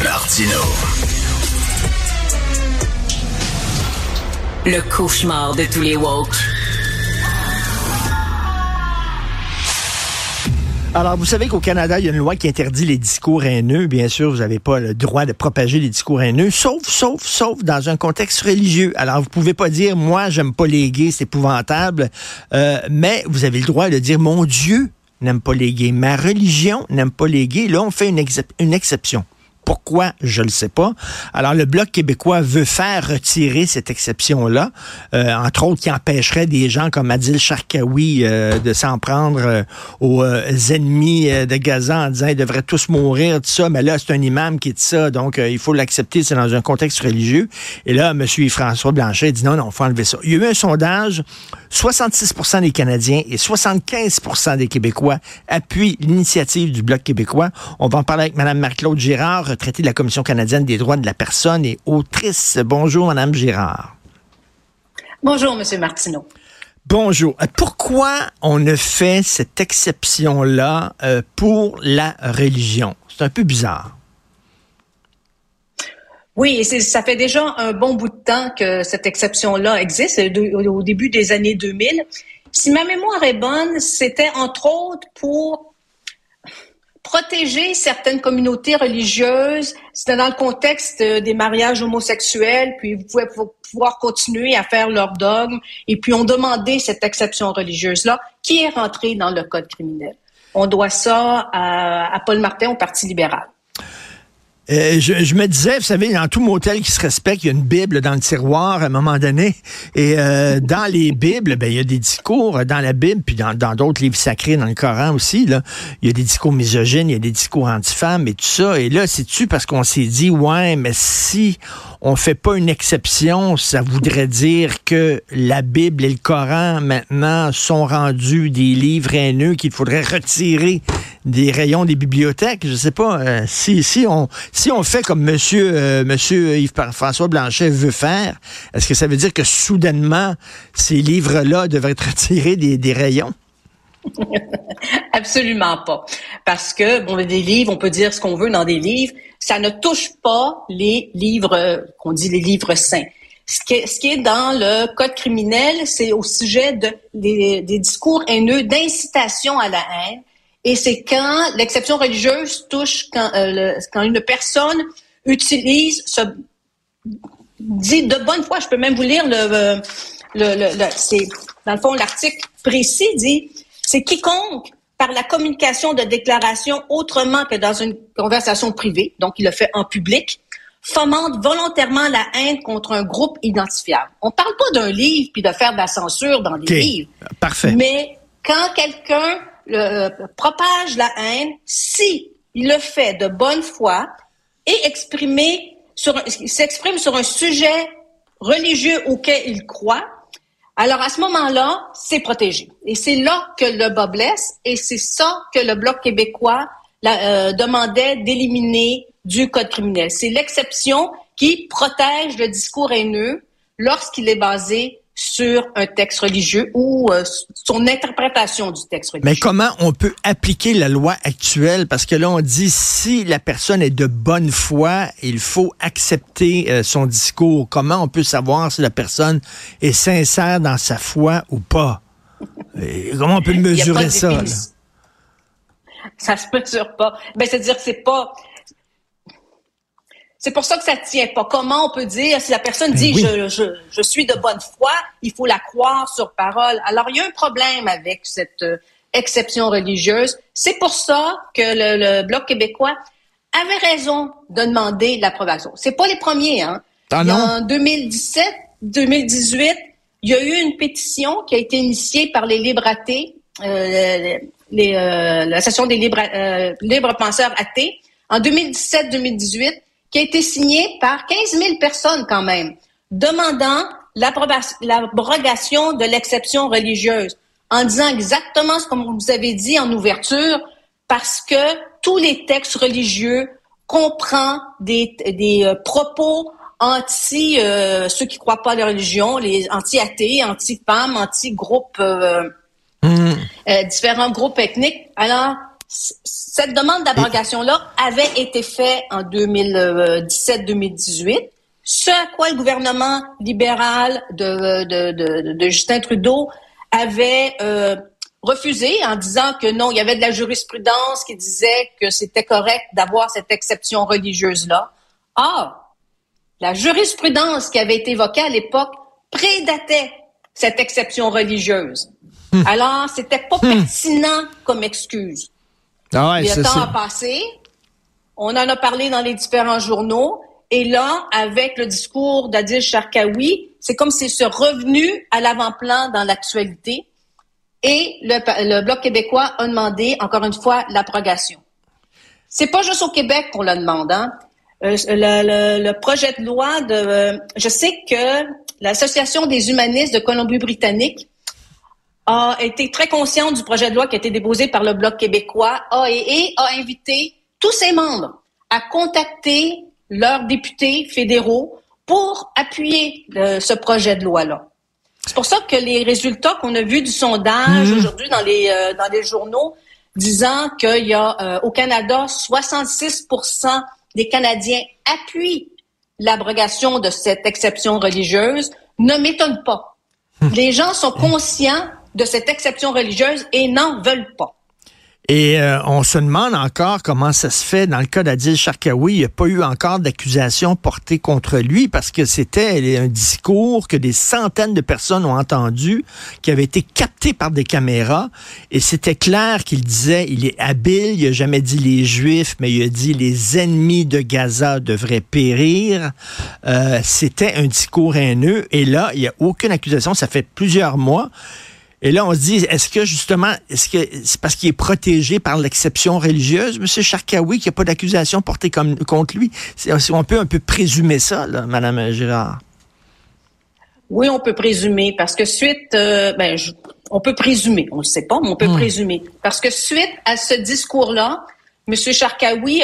Martino. Le cauchemar de tous les woke. Alors, vous savez qu'au Canada, il y a une loi qui interdit les discours haineux. Bien sûr, vous n'avez pas le droit de propager les discours haineux, sauf, sauf, sauf dans un contexte religieux. Alors, vous pouvez pas dire, moi, j'aime pas les gays, c'est épouvantable, euh, mais vous avez le droit de dire, mon Dieu n'aime pas les gays, ma religion n'aime pas les gays. Là, on fait une, une exception. Pourquoi? Je ne le sais pas. Alors, le Bloc québécois veut faire retirer cette exception-là, euh, entre autres qui empêcherait des gens comme Adil Sharkawi euh, de s'en prendre euh, aux ennemis de Gaza en disant ils devraient tous mourir, tout ça. Mais là, c'est un imam qui dit ça, donc il faut l'accepter, c'est dans un contexte religieux. Et là, M. François Blanchet dit non, non, il faut enlever ça. Il y a eu un sondage, 66% des Canadiens et 75% des Québécois appuient l'initiative du Bloc québécois. On va en parler avec Mme Marc-Claude Girard, retraitée de la Commission canadienne des droits de la personne et autrice. Bonjour, Madame Girard. Bonjour, Monsieur Martineau. Bonjour. Euh, pourquoi on a fait cette exception-là euh, pour la religion? C'est un peu bizarre. Oui, ça fait déjà un bon bout de temps que cette exception-là existe, au début des années 2000. Si ma mémoire est bonne, c'était entre autres pour protéger certaines communautés religieuses. C'était dans le contexte euh, des mariages homosexuels, puis vous pouvez pouvoir continuer à faire leur dogme. Et puis on demandait cette exception religieuse-là qui est rentrée dans le code criminel. On doit ça à Paul Martin au Parti libéral. Euh, je, me disais, vous savez, dans tout motel qui se respecte, il y a une Bible dans le tiroir à un moment donné. Et euh, dans les Bibles, ben, il y a des discours dans la Bible, puis dans d'autres livres sacrés, dans le Coran aussi. Là, il y a des discours misogynes, il y a des discours anti-femmes et tout ça. Et là, c'est-tu parce qu'on s'est dit, ouais, mais si on fait pas une exception, ça voudrait dire que la Bible et le Coran maintenant sont rendus des livres haineux qu'il faudrait retirer des rayons des bibliothèques? Je sais pas euh, si si on si on fait comme Monsieur euh, Monsieur Yves François Blanchet veut faire, est-ce que ça veut dire que soudainement ces livres-là devraient être retirés des, rayons? Absolument pas. Parce que, bon, des livres, on peut dire ce qu'on veut dans des livres, ça ne touche pas les livres, qu'on dit les livres saints. Ce qui, est, dans le code criminel, c'est au sujet de, des, discours haineux d'incitation à la haine. Et c'est quand l'exception religieuse touche quand, euh, quand une personne utilise ce dit de bonne foi. Je peux même vous lire le, le, le c'est dans le fond l'article précis dit c'est quiconque, par la communication de déclarations autrement que dans une conversation privée, donc il le fait en public, fomente volontairement la haine contre un groupe identifiable. On ne parle pas d'un livre puis de faire de la censure dans les livres. Parfait. Mais quand quelqu'un euh, propage la haine, si le fait de bonne foi et exprimé sur, s'exprime sur un sujet religieux auquel il croit, alors à ce moment-là, c'est protégé. Et c'est là que le bas blesse et c'est ça que le Bloc québécois euh, demandait d'éliminer du Code criminel. C'est l'exception qui protège le discours haineux lorsqu'il est basé sur un texte religieux ou euh, son interprétation du texte religieux. Mais comment on peut appliquer la loi actuelle? Parce que là, on dit si la personne est de bonne foi, il faut accepter euh, son discours. Comment on peut savoir si la personne est sincère dans sa foi ou pas? comment on peut mesurer ça? Ça se mesure pas. Ben, c'est-à-dire que c'est pas c'est pour ça que ça tient pas. Comment on peut dire, si la personne ben dit je, je, je, suis de bonne foi, il faut la croire sur parole. Alors, il y a un problème avec cette euh, exception religieuse. C'est pour ça que le, Bloc québécois avait raison de demander l'approbation. C'est pas les premiers, hein. Ah En 2017, 2018, il y a eu une pétition qui a été initiée par les libres athées, euh, les, euh, l'association des libres, euh, libres penseurs athées. En 2017-2018, qui a été signé par 15 000 personnes quand même, demandant l'abrogation de l'exception religieuse, en disant exactement ce que vous avez dit en ouverture, parce que tous les textes religieux comprennent des, des euh, propos anti euh, ceux qui croient pas à la religion, les anti-athées, anti-femmes, anti-groupes, euh, mmh. différents groupes ethniques. Alors, cette demande d'abrogation-là avait été faite en 2017-2018, ce à quoi le gouvernement libéral de, de, de, Justin Trudeau avait euh, refusé en disant que non, il y avait de la jurisprudence qui disait que c'était correct d'avoir cette exception religieuse-là. Or, la jurisprudence qui avait été évoquée à l'époque prédatait cette exception religieuse. Hmm. Alors, c'était pas hmm. pertinent comme excuse. Ah le temps a passé. On en a parlé dans les différents journaux. Et là, avec le discours d'Adil Sharkawi, c'est comme si c'est revenu à l'avant-plan dans l'actualité. Et le, Bloc québécois a demandé, encore une fois, l'abrogation. C'est pas juste au Québec qu'on le demande. Hein. Euh, le, projet de loi de... je sais que l'Association des humanistes de Colombie-Britannique a été très consciente du projet de loi qui a été déposé par le Bloc québécois a, et, a invité tous ses membres à contacter leurs députés fédéraux pour appuyer euh, ce projet de loi-là. C'est pour ça que les résultats qu'on a vus du sondage mhm. aujourd'hui dans les euh, dans les journaux disant qu'il y a euh, au Canada 66% des Canadiens appuient l'abrogation de cette exception religieuse ne m'étonne pas. Hmm. Les gens sont conscients de cette exception religieuse et n'en veulent pas. Et euh, on se demande encore comment ça se fait. Dans le cas d'Adil Sharkawi, il n'y a pas eu encore d'accusation portée contre lui parce que c'était un discours que des centaines de personnes ont entendu, qui avait été capté par des caméras. Et c'était clair qu'il disait, il est habile, il n'a jamais dit les Juifs, mais il a dit les ennemis de Gaza devraient périr. Euh, c'était un discours haineux. Et là, il n'y a aucune accusation. Ça fait plusieurs mois. Et là, on se dit, est-ce que justement, est-ce que c'est parce qu'il est protégé par l'exception religieuse, M. Charkaoui, qu'il n'y a pas d'accusation portée comme, contre lui? On peut un peu présumer ça, là, Mme Girard? Oui, on peut présumer, parce que suite, euh, ben, on peut présumer, on ne le sait pas, mais on peut hmm. présumer. Parce que suite à ce discours-là, M. Charkaoui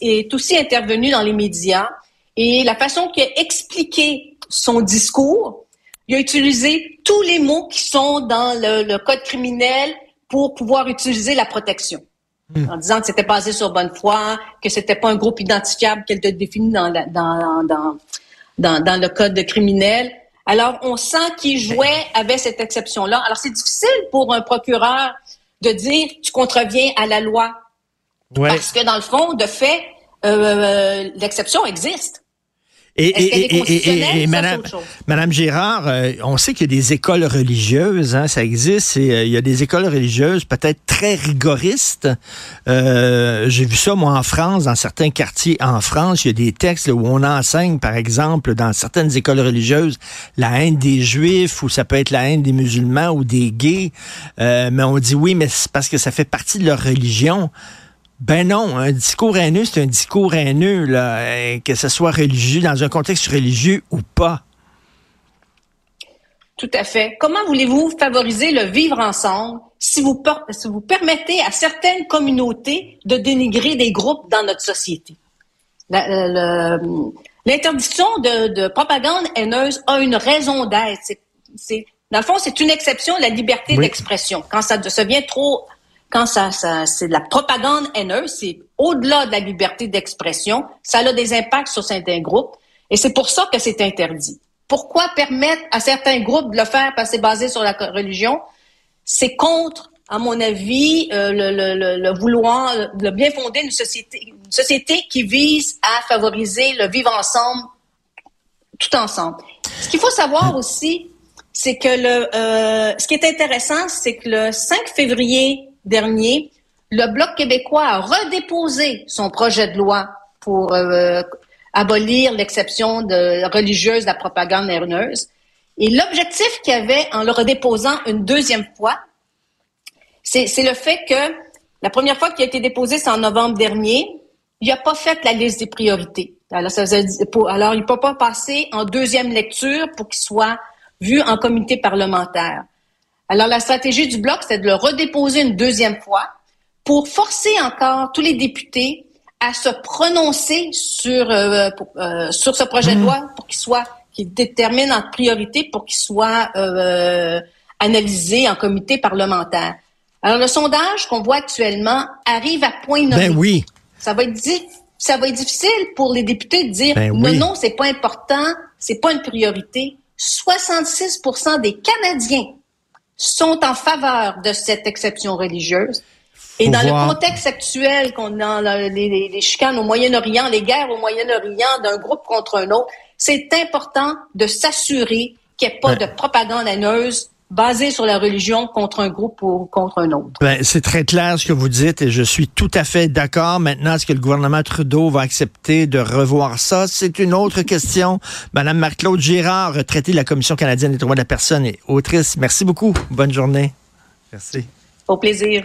est aussi intervenu dans les médias et la façon qu'il a expliqué son discours, il a utilisé tous les mots qui sont dans le, code criminel pour pouvoir utiliser la protection. Hmm. En disant que c'était basé sur bonne foi, que c'était pas un groupe identifiable qu'elle a défini dans, dans, dans, dans, le code criminel. Alors, on sent qu'il jouait avec cette exception-là. Alors, c'est difficile pour un procureur de dire tu contreviens à la loi. Parce que dans le fond, de fait, euh, euh l'exception existe. Et, et, Madame, Madame Gérard, euh, on sait qu'il y a des écoles religieuses, hein, ça existe. Et, euh, il y a des écoles religieuses peut-être très rigoristes. Euh, J'ai vu ça moi en France, dans certains quartiers en France, il y a des textes où on enseigne, par exemple, dans certaines écoles religieuses, la haine des Juifs ou ça peut être la haine des musulmans ou des gays. Euh, mais on dit oui, mais c'est parce que ça fait partie de leur religion. Ben non, un discours haineux, c'est un discours haineux, là, euh, que ce soit religieux, dans un contexte religieux ou pas. Tout à fait. Comment voulez-vous favoriser le vivre ensemble si vous, si vous permettez à certaines communautés de dénigrer des groupes dans notre société? L'interdiction de, propagande haineuse a une raison d'être. Dans le fond, c'est une exception de la liberté d'expression. Quand ça devient trop quand ça, ça c'est de la propagande haineuse, c'est au-delà de la liberté d'expression, ça a des impacts sur certains groupes, et c'est pour ça que c'est interdit. Pourquoi permettre à certains groupes de le faire parce que c'est basé sur la religion? C'est contre, à mon avis, euh, le, le, le, vouloir, le bien fondé d'une société, une société qui vise à favoriser le vivre ensemble, tout ensemble. Ce qu'il faut savoir aussi, c'est que le, euh, ce qui est intéressant, c'est que le 5 février dernier, le Bloc québécois a redéposé son projet de loi pour euh, abolir l'exception religieuse de la propagande haineuse. Et l'objectif qu'il avait en le redéposant une deuxième fois, c'est le fait que la première fois qu'il a été déposé, c'est en novembre dernier, il n'a pas fait la liste des priorités. Alors, alors il ne peut pas passer en deuxième lecture pour qu'il soit vu en comité parlementaire. Alors, la stratégie du Bloc, c'est de le redéposer une deuxième fois pour forcer encore tous les députés à se prononcer sur, euh, euh, sur ce projet de mmh. loi pour qu'il soit, qu'il détermine en priorité pour qu'il soit euh, analysé en comité parlementaire. Alors, le sondage qu'on voit actuellement arrive à point nommé. Ben oui. Ça va être dit, ça va être difficile pour les députés de dire Ben non, oui. non, c'est pas important, c'est pas une priorité. 66% des Canadiens sont en faveur de cette exception religieuse. Et dans voir. le contexte actuel qu'on a, les- les chicanes au Moyen-Orient, les guerres au Moyen-Orient d'un groupe contre un autre, c'est important de s'assurer qu'il n'y ait pas Ben. de propagande haineuse basée sur la religion contre un groupe ou contre un autre. Ben, c'est très clair ce que vous dites et je suis tout à fait d'accord. Maintenant, est-ce que le gouvernement Trudeau va accepter de revoir ça? C'est une autre question. Madame Marc-Claude Girard, retraitée de la Commission canadienne des droits de la personne et autrice, merci beaucoup. Bonne journée. Merci. Au plaisir.